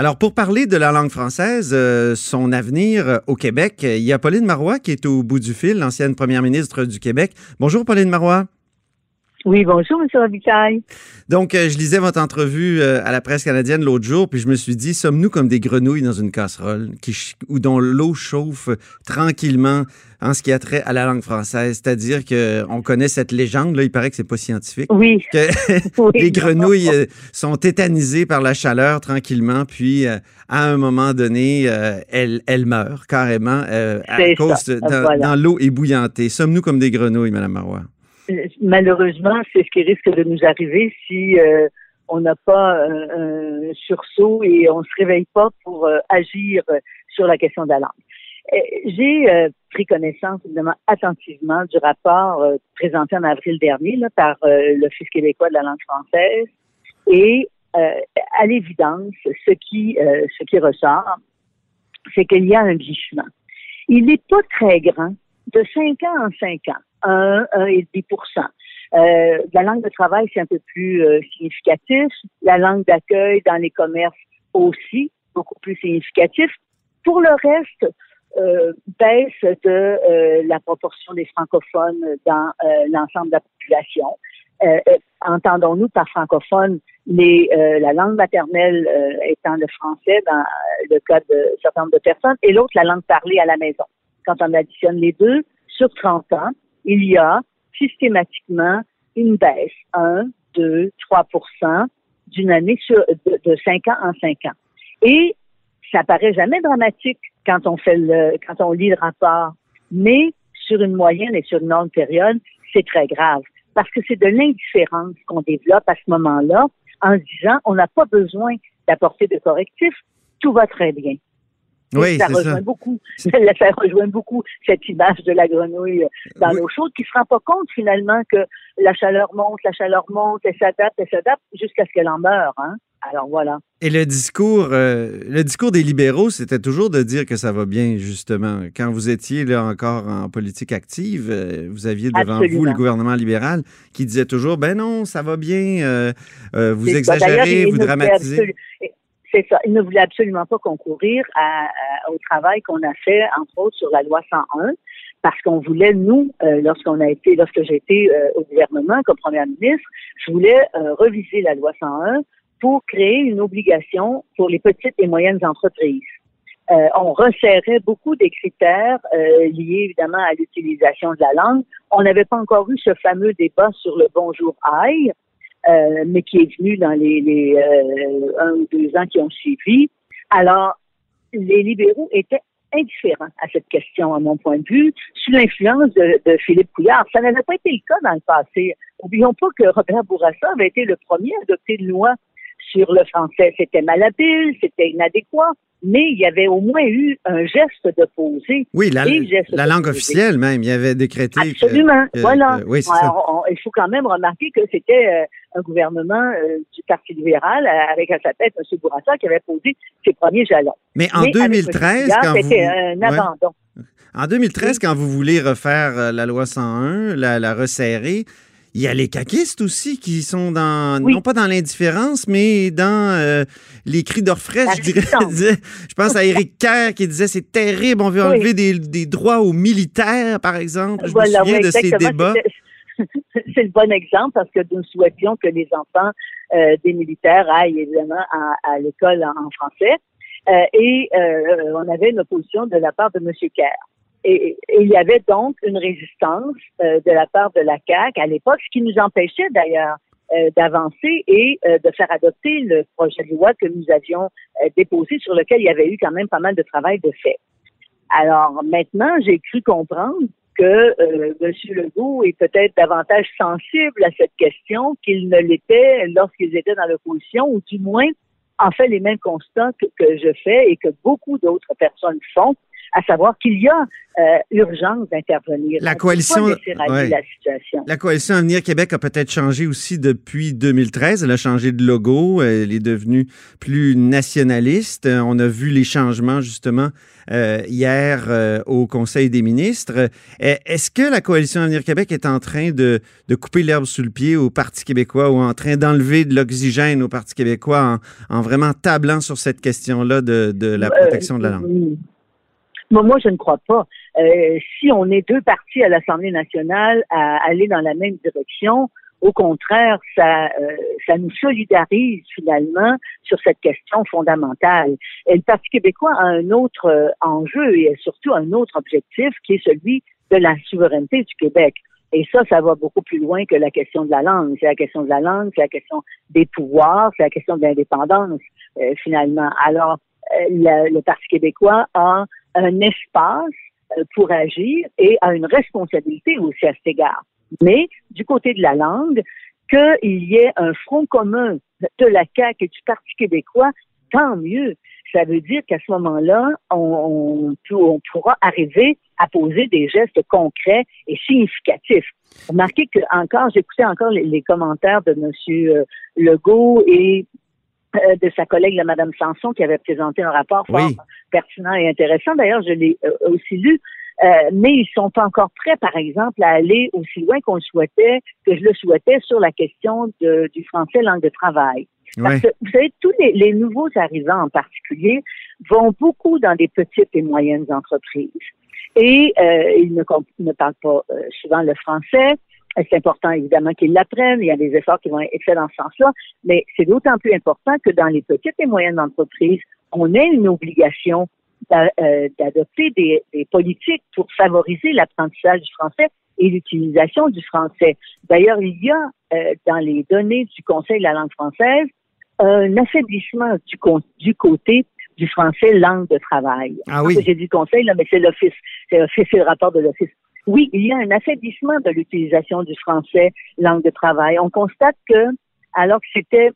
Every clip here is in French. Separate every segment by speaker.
Speaker 1: Alors, pour parler de la langue française, euh, son avenir au Québec, il y a Pauline Marois qui est au bout du fil, l'ancienne première ministre du Québec. Bonjour, Pauline Marois.
Speaker 2: Oui, bonjour, M. Robitaille.
Speaker 1: Donc, euh, je lisais votre entrevue euh, à la presse canadienne l'autre jour, puis je me suis dit, sommes-nous comme des grenouilles dans une casserole qui, où dont l'eau chauffe tranquillement en ce qui a trait à la langue française? C'est-à-dire qu'on connaît cette légende, là, il paraît que c'est pas scientifique.
Speaker 2: Oui.
Speaker 1: Que les grenouilles euh, sont tétanisées par la chaleur tranquillement, puis à un moment donné, elles, elles, meurent carrément à cause de, dans, l'eau ébouillantée. Sommes-nous comme des grenouilles, Mme Marois?
Speaker 2: Malheureusement, c'est ce qui risque de nous arriver si euh, on n'a pas un, sursaut et on se réveille pas pour euh, agir sur la question de la langue. J'ai euh, pris connaissance, évidemment, attentivement du rapport présenté en avril dernier là, par l'Office québécois de la langue française et à l'évidence, ce qui, ressort, c'est qu'il y a un glissement. Il n'est pas très grand, de 5 ans en 5 ans 1, 1,5 euh, La langue de travail, c'est un peu plus euh, significatif. La langue d'accueil dans les commerces aussi, beaucoup plus significatif. Pour le reste, euh, baisse de euh, la proportion des francophones dans euh, l'ensemble de la population. Entendons-nous par francophone les, la langue maternelle étant le français dans le cas de certain de personnes et l'autre la langue parlée à la maison. Quand on additionne les deux, sur 30 ans, il y a systématiquement une baisse, 1, 2, 3 d'une année sur, de, de 5 ans en 5 ans. Et ça paraît jamais dramatique quand on fait le, quand on lit le rapport, mais sur une moyenne et sur une longue période, c'est très grave parce que c'est de l'indifférence qu'on développe à ce moment-là en disant on n'a pas besoin d'apporter de correctifs, tout va très bien.
Speaker 1: Oui,
Speaker 2: ça rejoint
Speaker 1: ça.
Speaker 2: beaucoup. Ça rejoint beaucoup cette image de la grenouille dans l'eau chaude qui se rend pas compte finalement que la chaleur monte, la chaleur monte, elle s'adapte, elle s'adapte jusqu'à ce qu'elle en meure. Hein? Alors voilà.
Speaker 1: Et le discours, euh, le discours des libéraux, c'était toujours de dire que ça va bien, justement. Quand vous étiez là encore en politique active, euh, vous aviez devant vous le gouvernement libéral qui disait toujours, ben non, ça va bien, euh, vous exagérez, vous dramatisez.
Speaker 2: C'est ça. Il ne voulait absolument pas concourir au travail qu'on a fait, entre autres, sur la loi 101, parce qu'on voulait, nous, euh, lorsqu'on a été, lorsque j'ai été euh, au gouvernement comme première ministre, je voulais euh, reviser la loi 101 pour créer une obligation pour les petites et moyennes entreprises. on resserrait beaucoup des critères liés évidemment à l'utilisation de la langue. On n'avait pas encore eu ce fameux débat sur le bonjour aïe, euh, mais qui est venu dans les, les euh, un ou deux ans qui ont suivi. Alors, les libéraux étaient indifférents à cette question, à mon point de vue, sous l'influence de, de, Philippe Couillard. Ça n'avait pas été le cas dans le passé. Oublions pas que Robert Bourassa avait été le premier à adopter une loi sur le français. C'était malhabile, c'était inadéquat mais il y avait au moins eu un geste de poser.
Speaker 1: Oui, la, la langue officielle même, il y avait décrété.
Speaker 2: Absolument, voilà.
Speaker 1: oui,
Speaker 2: il faut quand même remarquer que c'était euh, un gouvernement euh, du Parti libéral euh, avec à sa tête M. Bourassa qui avait posé ses premiers jalons.
Speaker 1: Mais en 2013, quand
Speaker 2: vous... un abandon.
Speaker 1: En 2013, quand vous voulez refaire la loi 101, la, la resserrer, il y a les caquistes aussi qui sont dans, non pas dans l'indifférence, mais dans euh, les cris d'orfraie, je dirais. je pense à Éric Kerr qui disait c'est terrible, on veut enlever des, droits aux militaires, par exemple. Je me souviens de ces débats.
Speaker 2: C'est le bon exemple parce que nous souhaitions que les enfants euh, des militaires aillent évidemment à, l'école en, français. Euh, et on avait une opposition de la part de M. Kerr. Et, il y avait donc une résistance euh, de la part de la CAQ à l'époque, ce qui nous empêchait d'ailleurs euh, d'avancer et euh, de faire adopter le projet de loi que nous avions déposé, sur lequel il y avait eu quand même pas mal de travail de fait. Alors maintenant, j'ai cru comprendre que M. Legault est peut-être davantage sensible à cette question qu'il ne l'était lorsqu'ils étaient dans l'opposition, ou du moins en fait les mêmes constats que je fais et que beaucoup d'autres personnes font à savoir qu'il y a euh, urgence d'intervenir.
Speaker 1: La coalition,
Speaker 2: la, situation.
Speaker 1: la coalition Avenir Québec a peut-être changé aussi depuis 2013. Elle a changé de logo. Elle est devenue plus nationaliste. On a vu les changements justement euh, hier euh, au Conseil des ministres. Est-ce que la coalition Avenir Québec est en train de, de couper l'herbe sous le pied au Parti québécois ou en train d'enlever de l'oxygène au Parti québécois en, en, vraiment tablant sur cette question-là de, de la protection de la langue?
Speaker 2: Moi, je ne crois pas. Euh, si on est deux partis à l'Assemblée nationale à aller dans la même direction, au contraire, ça, euh, ça nous solidarise finalement sur cette question fondamentale. Et le Parti québécois a un autre euh, enjeu et surtout un autre objectif qui est celui de la souveraineté du Québec. Et ça, ça va beaucoup plus loin que la question de la langue. C'est la question de la langue, c'est la question des pouvoirs, c'est la question de l'indépendance, finalement. Alors, le Parti québécois a un espace euh, pour agir et a une responsabilité aussi à cet égard. Mais du côté de la langue, qu'il y ait un front commun de la CAQ et du Parti québécois, tant mieux. Ça veut dire qu'à ce moment-là, on, on, pourra arriver à poser des gestes concrets et significatifs. Remarquez que encore, j'écoutais encore les, commentaires de M. Legault et de sa collègue, la Madame Sanson, qui avait présenté un rapport fort pertinent et intéressant. D'ailleurs, je l'ai euh, aussi lu. Euh, mais ils sont pas encore prêts, par exemple, à aller aussi loin qu'on souhaitait, que je le souhaitais sur la question de, du français langue de travail. Parce que, vous savez, tous les, les, nouveaux arrivants en particulier vont beaucoup dans des petites et moyennes entreprises. Et euh, ils ne, ne parlent pas souvent le français. C'est important, évidemment, qu'ils l'apprennent. Il y a des efforts qui vont être faits dans ce sens-là. Mais c'est d'autant plus important que dans les petites et moyennes entreprises, on a une obligation euh, d'adopter des, politiques pour favoriser l'apprentissage du français et l'utilisation du français. D'ailleurs, il y a euh, dans les données du Conseil de la langue française un affaiblissement du, du côté du français langue de travail.
Speaker 1: Ah oui.
Speaker 2: J'ai dit conseil, là, mais c'est l'office. C'est l'office, c'est le rapport de l'office. Oui, il y a un affaiblissement de l'utilisation du français langue de travail. On constate que, alors que c'était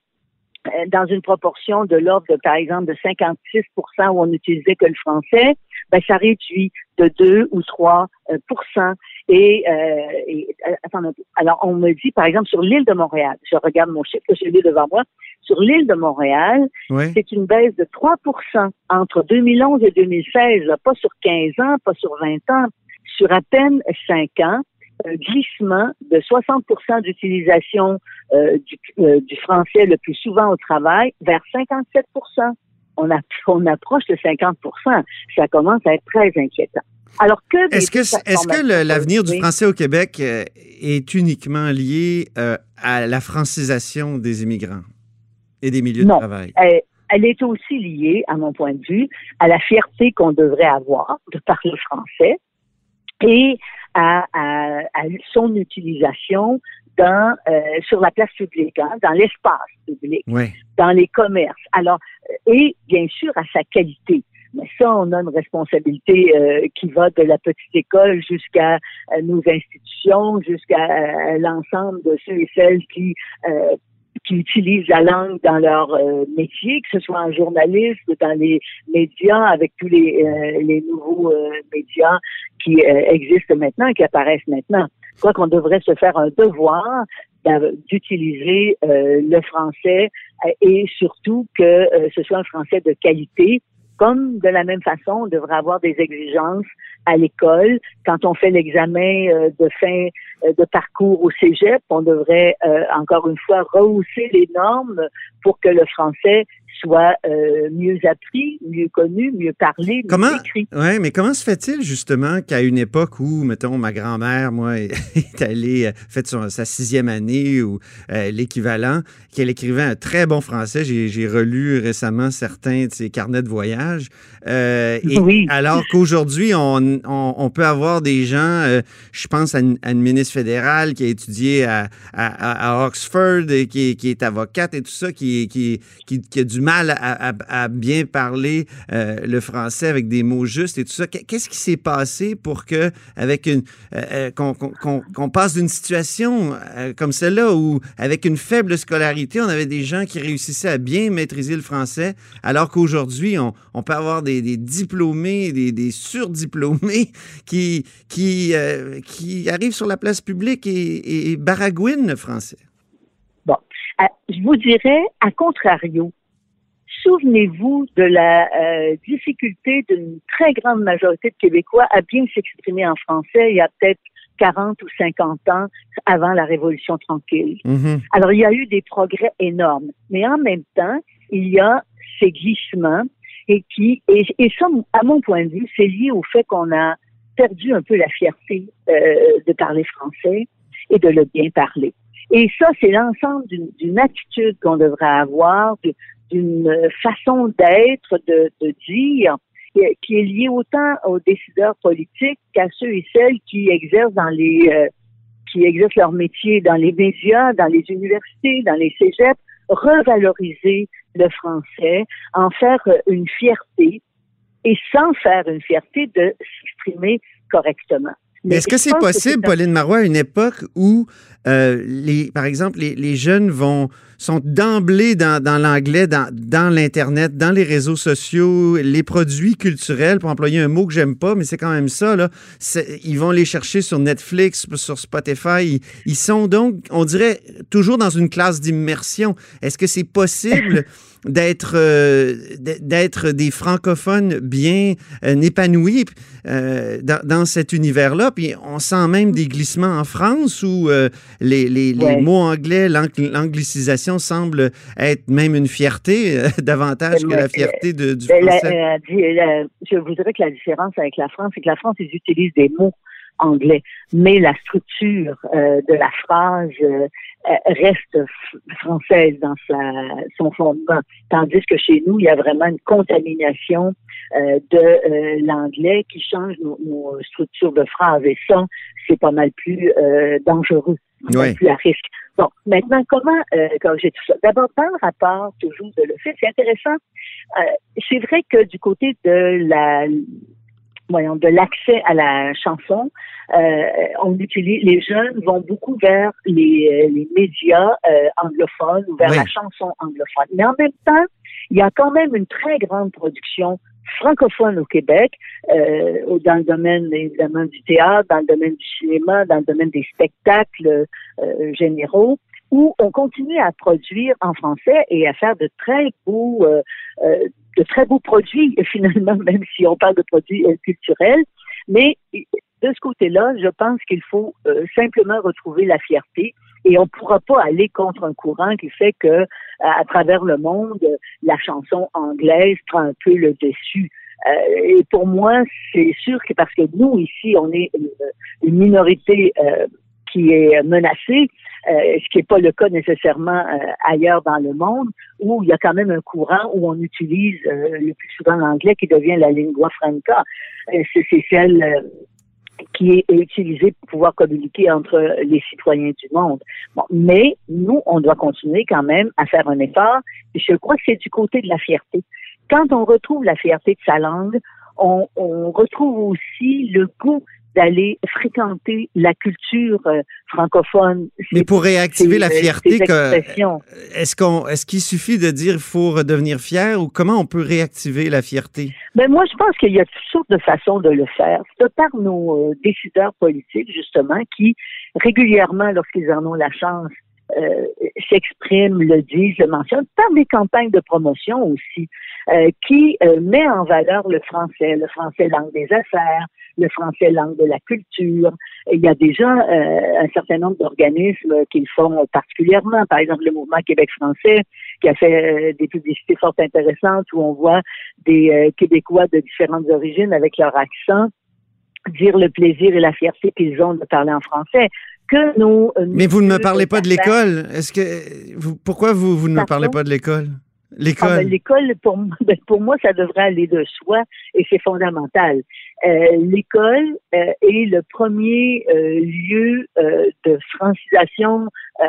Speaker 2: euh, dans une proportion de l'ordre, de, par exemple, de 56% où on n'utilisait que le français, ben, ça réduit de 2 ou 3 euh, et, euh, et attends, alors on me dit, par exemple, sur l'île de Montréal, je regarde mon chiffre que j'ai devant moi, sur l'île de Montréal, c'est une baisse de 3% entre 2011 et 2016, pas sur 15 ans, pas sur 20 ans, sur à peine 5 ans un glissement de 60 d'utilisation euh, du, euh, du, français le plus souvent au travail vers 57 on, a, on approche de 50% Ça commence à être très inquiétant. Alors que
Speaker 1: est-ce que est-ce que l'avenir du français au Québec euh, est uniquement lié à la francisation des immigrants et des milieux de travail?
Speaker 2: Elle est aussi liée, à mon point de vue, à la fierté qu'on devrait avoir de parler français et à, son utilisation dans euh, sur la place publique, hein, dans l'espace public, dans les commerces. Alors, euh, et bien sûr à sa qualité. Mais ça, on a une responsabilité euh, qui va de la petite école jusqu'à nos institutions, jusqu'à l'ensemble de ceux et celles qui qui utilisent la langue dans leur euh, métier, que ce soit en journalisme, dans les médias, avec tous les, euh, les nouveaux euh, médias qui existent maintenant qui apparaissent maintenant. Je crois qu'on devrait se faire un devoir d'utiliser le français et surtout que ce soit un français de qualité comme de la même façon, on devrait avoir des exigences à l'école. Quand on fait l'examen euh, de fin euh, de parcours au cégep, on devrait euh, encore une fois rehausser les normes pour que le français soit euh, mieux appris, mieux connu, mieux parlé, mieux
Speaker 1: comment,
Speaker 2: écrit.
Speaker 1: Oui, mais comment se fait-il justement qu'à une époque où, mettons, ma grand-mère, moi, est allée, euh, fait sa sixième année ou euh, l'équivalent, qu'elle écrivait un très bon français. J'ai relu récemment certains de ses carnets de voyage. et oui. Alors qu'aujourd'hui, on, on, peut avoir des gens, je pense à une, ministre fédérale qui a étudié à, à, à Oxford et qui, qui, est avocate et tout ça, qui, qui, qui, qui a du mal à, bien parler euh, le français avec des mots justes et tout ça. Qu'est-ce qui s'est passé pour que, avec une, euh, qu'on passe d'une situation comme celle-là où, avec une faible scolarité, on avait des gens qui réussissaient à bien maîtriser le français, alors qu'aujourd'hui, on, peut avoir des, diplômés, des, surdiplômés qui, arrivent sur la place publique et, et baragouinent le français?
Speaker 2: Bon, je vous dirais, à contrario, souvenez-vous de la euh, difficulté d'une très grande majorité de Québécois à bien s'exprimer en français il y a peut-être 40 ou 50 ans avant la Révolution tranquille. Mm-hmm. Alors, il y a eu des progrès énormes, mais en même temps, il y a ces glissements et qui, et, ça, à mon point de vue, c'est lié au fait qu'on a perdu un peu la fierté euh, de parler français et de le bien parler. Et ça, c'est l'ensemble d'une attitude qu'on devrait avoir, d'une façon d'être, de, dire, qui est liée autant aux décideurs politiques qu'à ceux et celles qui exercent dans les euh, qui exercent leur métier dans les médias, dans les universités, dans les cégeps, revaloriser le français, en faire une fierté et sans faire une fierté de s'exprimer correctement.
Speaker 1: Est-ce que c'est possible, Pauline Marois, à une époque où, euh, les, par exemple, les, les, jeunes vont sont d'emblée dans, dans l'anglais, dans, dans l'Internet, dans les réseaux sociaux, les produits culturels, pour employer un mot que j'aime pas, mais c'est quand même ça, là. Ils vont les chercher sur Netflix, sur Spotify. Ils, ils sont donc, on dirait, toujours dans une classe d'immersion. Est-ce que c'est possible d'être euh, d'être des francophones bien euh, épanouis euh, dans, dans, cet univers-là. Puis on sent même des glissements en France où les, les, les mots anglais, l'anglicisation semble être même une fierté davantage que la fierté de, du français.
Speaker 2: je vous dirais que la différence avec la France, c'est que la France, ils utilisent des mots anglais, mais la structure de la phrase euh, reste française dans sa, son fondement, tandis que chez nous, il y a vraiment une contamination euh, de euh, l'anglais qui change nos, nos, structures de phrases et ça, c'est pas mal plus dangereux, pas mal plus à risque. Bon, maintenant, comment j'ai tout ça? D'abord, par rapport toujours de le fait, c'est intéressant. c'est vrai que du côté de la voyons, de l'accès à la chanson. Euh, on utilise, les jeunes vont beaucoup vers les, les médias euh, anglophones ou vers la chanson anglophone. Mais en même temps, il y a quand même une très grande production francophone au Québec, euh, dans le domaine évidemment du théâtre, dans le domaine du cinéma, dans le domaine des spectacles euh, généraux où on continue à produire en français et à faire de très beaux, euh, euh de très beaux produits finalement, même si on parle de produits euh, culturels. Mais de ce côté-là, je pense qu'il faut euh, simplement retrouver la fierté et on ne pourra pas aller contre un courant qui fait que à travers le monde, la chanson anglaise prend un peu le dessus. Et pour moi, c'est sûr que parce que nous ici, on est une, minorité qui est menacée, euh, ce qui n'est pas le cas nécessairement euh, ailleurs dans le monde, où il y a quand même un courant où on utilise euh, le plus souvent l'anglais qui devient la lingua franca. c'est celle qui est utilisée pour pouvoir communiquer entre les citoyens du monde. Mais nous, on doit continuer quand même à faire un effort. Et je crois que c'est du côté de la fierté. Quand on retrouve la fierté de sa langue, on, on retrouve aussi le goût d'aller fréquenter la culture euh, francophone.
Speaker 1: Mais pour réactiver la fierté, est-ce qu'on, est-ce qu'il suffit de dire faut redevenir fier ou comment on peut réactiver la fierté?
Speaker 2: Ben moi, je pense qu'il y a toutes sortes de façons de le faire. C'est par nos euh, décideurs politiques, justement, qui régulièrement, lorsqu'ils en ont la chance, euh, s'expriment, le disent, le mentionnent, par des campagnes de promotion aussi, euh, qui euh, met en valeur le français, le français langue des affaires, le français langue de la culture. il y a déjà un certain nombre d'organismes qui le font particulièrement. Par exemple, le mouvement Québec français, qui a fait des publicités fort intéressantes où on voit des Québécois de différentes origines avec leur accent dire le plaisir et la fierté qu'ils ont de parler en français que nos...
Speaker 1: Mais vous ne me parlez pas de l'école. Est-ce que vous, pourquoi vous, vous ne me parlez pas de l'école? L'école.
Speaker 2: Ah, ben, l'école, pour, ben, pour moi, ça devrait aller de soi et c'est fondamental. Euh, l'école euh, est le premier euh, lieu de francisation,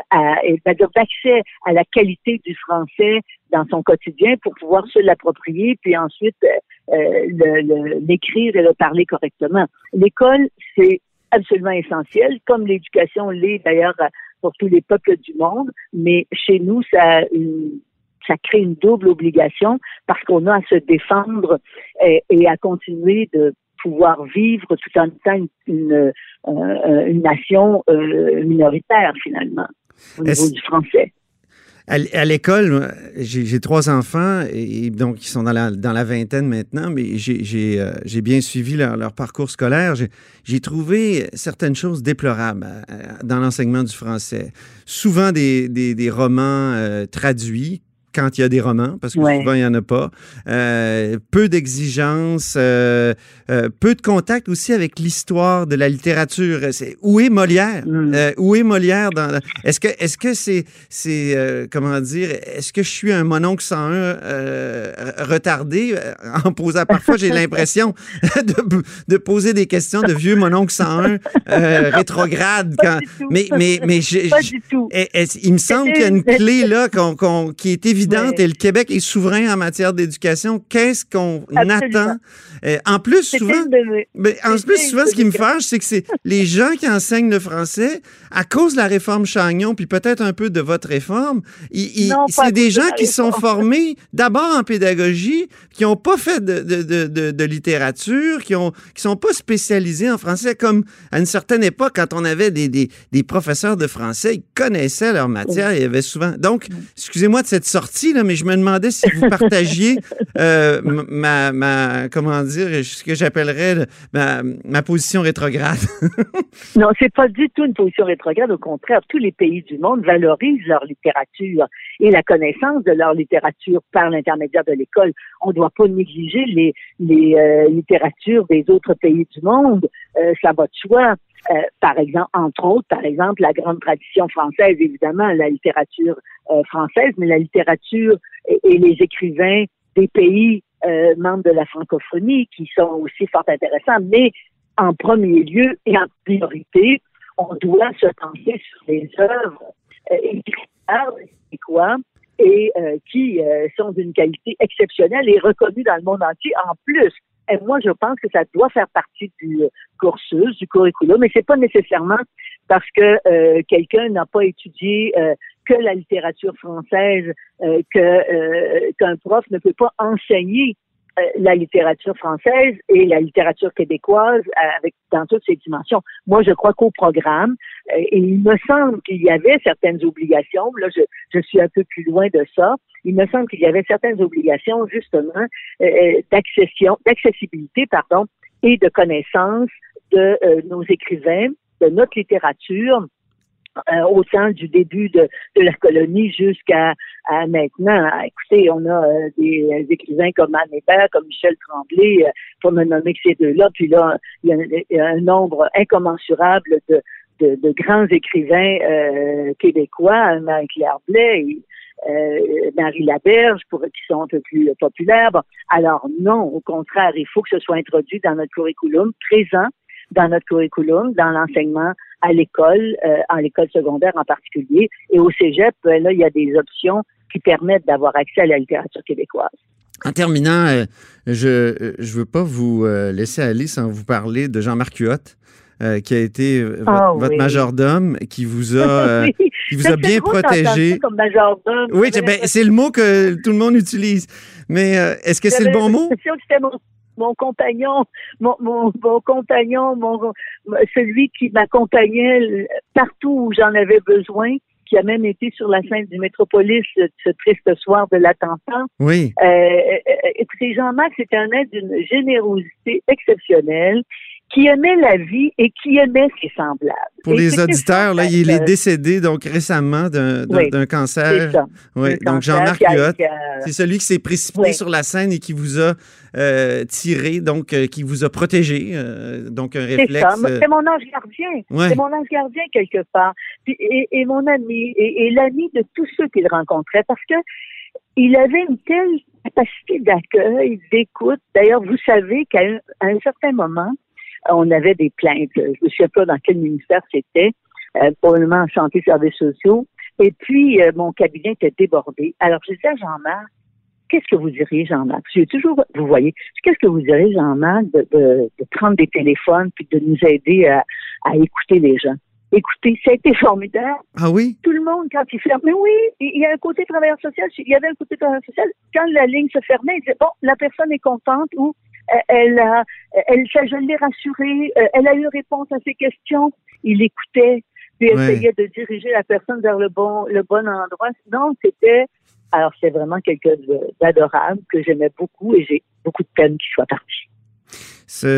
Speaker 2: à, c'est-à-dire d'accès à la qualité du français dans son quotidien pour pouvoir se l'approprier, puis ensuite l'écrire et le parler correctement. L'école, c'est absolument essentiel, comme l'éducation l'est d'ailleurs pour tous les peuples du monde, mais chez nous, ça une ça crée une double obligation parce qu'on a à se défendre et, à continuer de pouvoir vivre tout en étant une, euh, une, nation euh, minoritaire finalement au niveau du français.
Speaker 1: À l'école, j'ai trois enfants et donc ils sont dans la, dans la vingtaine maintenant, mais j'ai euh, bien suivi leur, leur parcours scolaire. J'ai trouvé certaines choses déplorables dans l'enseignement du français. Souvent des, des, des romans traduits quand il y a des romans, parce que souvent, il n'y en a pas. Euh, peu d'exigences, euh, euh, peu de contact aussi avec l'histoire de la littérature. Où est Molière? Mm. où est Molière? Dans, est-ce que est-ce que c'est, c'est comment dire, est-ce que je suis un mononcle 101 retardé? En posant, parfois j'ai l'impression de, de, poser des questions de vieux mononcle 101 rétrograde. Quand, mais, mais, mais, il me semble qu'il y a une clé là qu'on, qui est évidente et le Québec est souverain en matière d'éducation. Qu'est-ce qu'on attend? Euh, en plus, souvent, mais en plus, souvent, ce qui me fâche, c'est que c'est les gens qui enseignent le français, à cause de la réforme Chagnon, puis peut-être un peu de votre réforme, c'est des gens qui sont formés d'abord en pédagogie, qui n'ont pas fait de, de, de, de, littérature, qui qui sont pas spécialisés en français, comme à une certaine époque, quand on avait des, des, des professeurs de français, ils connaissaient leur matière, il y avait souvent... Donc, excusez-moi de cette sortie mais je me demandais si vous partagiez euh, ma, ma, comment dire, ce que j'appellerais ma, ma, position rétrograde.
Speaker 2: non, c'est pas du tout une position rétrograde. Au contraire, tous les pays du monde valorisent leur littérature et la connaissance de leur littérature par l'intermédiaire de l'école. On ne doit pas négliger les, les euh, littératures des autres pays du monde. Euh, ça va de soi. Euh, par exemple, entre autres, par exemple, la grande tradition française, évidemment, la littérature euh, française, mais la littérature et, les écrivains des pays euh, membres de la francophonie qui sont aussi fort intéressants. Mais en premier lieu et en priorité, on doit se pencher sur les œuvres écrites par les quoi et qui sont d'une qualité exceptionnelle et reconnue dans le monde entier en plus. Et moi, je pense que ça doit faire partie du cursus, du curriculum, mais c'est pas nécessairement parce que euh, quelqu'un n'a pas étudié euh, que la littérature française, euh, que qu'un prof ne peut pas enseigner la littérature française et la littérature québécoise avec dans toutes ses dimensions. Moi, je crois qu'au programme, et il me semble qu'il y avait certaines obligations. Là, je, je suis un peu plus loin de ça il me semble qu'il y avait certaines obligations justement euh, euh, d'accession, d'accessibilité, pardon, et de connaissance de euh, nos écrivains, de notre littérature, au temps du début de, la colonie jusqu'à maintenant. Écoutez, on a des écrivains comme Anne Hébert, comme Michel Tremblay, pour me nommer que ces deux-là. Puis là, il y, a, un nombre incommensurable de, de, grands écrivains québécois, Marie-Claire Blais, euh, Marie Laberge, pour, qui sont un peu plus populaires. alors non, au contraire, il faut que ce soit introduit dans notre curriculum, présent dans notre curriculum, dans l'enseignement à l'école, euh, en l'école secondaire en particulier. Et au cégep, ben là, il y a des options qui permettent d'avoir accès à la littérature québécoise.
Speaker 1: En terminant, euh, je ne veux pas vous laisser aller sans vous parler de Jean-Marc Huot. Euh, qui a été euh, ah votre, majordome, qui vous a, euh, qui vous a bien protégé.
Speaker 2: Comme majordome.
Speaker 1: Oui, ben, c'est le mot que tout le monde utilise. Mais est-ce que c'est le bon mot?
Speaker 2: C'était mon, compagnon, mon, mon, mon compagnon, mon, celui qui m'accompagnait partout où j'en avais besoin qui a même été sur la scène du Métropolis ce triste soir de l'attentat.
Speaker 1: Oui.
Speaker 2: Euh, écoutez, Jean-Marc, c'est un être d'une générosité exceptionnelle qui aimait la vie et qui aimait ses semblables.
Speaker 1: Pour les auditeurs, là, il est décédé donc récemment d'un cancer. Ça, oui, donc Jean-Marc Huot, c'est celui qui s'est précipité sur la scène et qui vous a euh, tiré, donc euh, qui vous a protégé, euh, donc un réflexe.
Speaker 2: C'est mon ange gardien. C'est mon ange gardien quelque part. et, mon ami, et, et l'ami de tous ceux qu'il rencontrait, parce que il avait une telle capacité d'accueil, d'écoute. D'ailleurs, vous savez qu'à un, certain moment, on avait des plaintes. Je ne sais pas dans quel ministère c'était, euh, probablement en santé, services sociaux. Et puis, euh, mon cabinet était débordé. Alors, je disais à Jean-Marc, qu'est-ce que vous diriez, Jean-Marc? J'ai toujours, vous voyez, qu'est-ce que vous diriez, Jean-Marc, de, de, prendre des téléphones puis de nous aider à, à écouter les gens? Écoutez, ça a été formidable.
Speaker 1: Ah oui?
Speaker 2: Tout le monde, quand il ferme. Mais oui, il y a un côté travailleur social. Il y avait un côté travailleur social. Quand la ligne se fermait, il disait, bon, la personne est contente ou elle a, elle, je l'ai rassurée, euh, elle a eu réponse à ses questions. Il écoutait, puis essayait de diriger la personne vers le bon, le bon endroit. Non, c'était, alors c'est vraiment quelqu'un d'adorable que j'aimais beaucoup et j'ai beaucoup de peine qu'il soit parti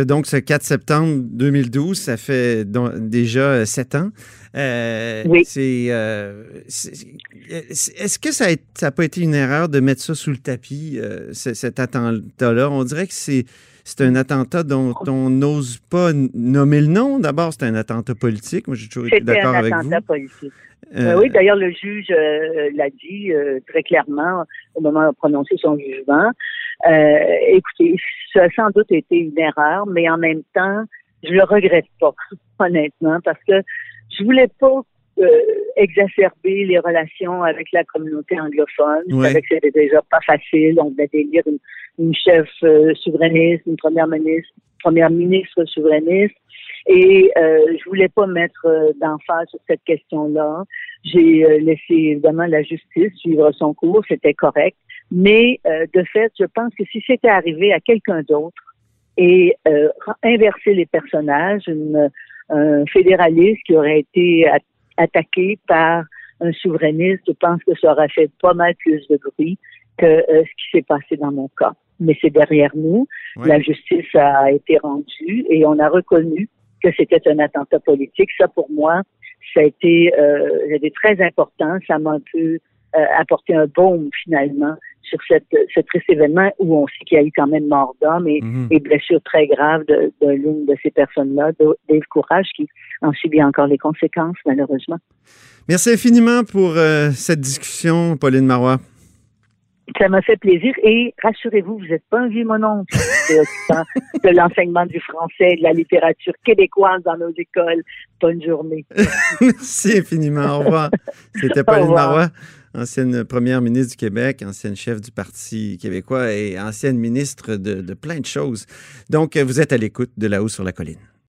Speaker 1: donc, ce 4 septembre 2012, ça fait déjà euh, sept ans.
Speaker 2: Euh, oui.
Speaker 1: Euh, est-ce que ça n'a pas été une erreur de mettre ça sous le tapis, cet attentat-là? On dirait que c'est un attentat dont on n'ose pas nommer le nom. D'abord, c'est un attentat politique. Moi, j'ai toujours été d'accord avec vous.
Speaker 2: C'est un attentat politique. oui, d'ailleurs, le juge l'a dit très clairement au moment de prononcer son jugement. Écoutez, ça a sans doute été une erreur, mais en même temps, je le regrette pas, honnêtement, parce que je voulais pas euh, exacerber les relations avec la communauté anglophone. Je savais que c'était déjà pas facile. On venait d'élire une, une chef euh, souverainiste, une première ministre, première ministre souverainiste. Et euh, je voulais pas mettre euh, d'emphase sur cette question-là. J'ai laissé évidemment la justice suivre son cours, c'était correct. Mais euh, de fait, je pense que si c'était arrivé à quelqu'un d'autre et euh, inverser les personnages, une, un fédéraliste qui aurait été attaqué par un souverainiste, je pense que ça aurait fait pas mal plus de bruit que euh, ce qui s'est passé dans mon cas. Mais c'est derrière nous. La justice a été rendue et on a reconnu que c'était un attentat politique. Ça, pour moi, ça a été, euh, très important. Ça m'a un peu euh, apporté un baume finalement sur cette, ce triste événement où on sait qu'il y a eu quand même mort d'homme et, mhm. blessures très graves de, l'une de ces personnes-là, Dave Courage, qui en subit encore les conséquences, malheureusement.
Speaker 1: Merci infiniment pour euh, cette discussion, Pauline Marois.
Speaker 2: Ça m'a fait plaisir et rassurez-vous, vous n'êtes pas un vieux mononcle de l'enseignement du français, de la littérature québécoise dans nos écoles. Bonne journée.
Speaker 1: Merci infiniment. Au revoir. C'était Pauline Marois ancienne première ministre du Québec, ancienne chef du Parti québécois et ancienne ministre de, plein de choses. Donc, vous êtes à l'écoute de là-haut sur la colline.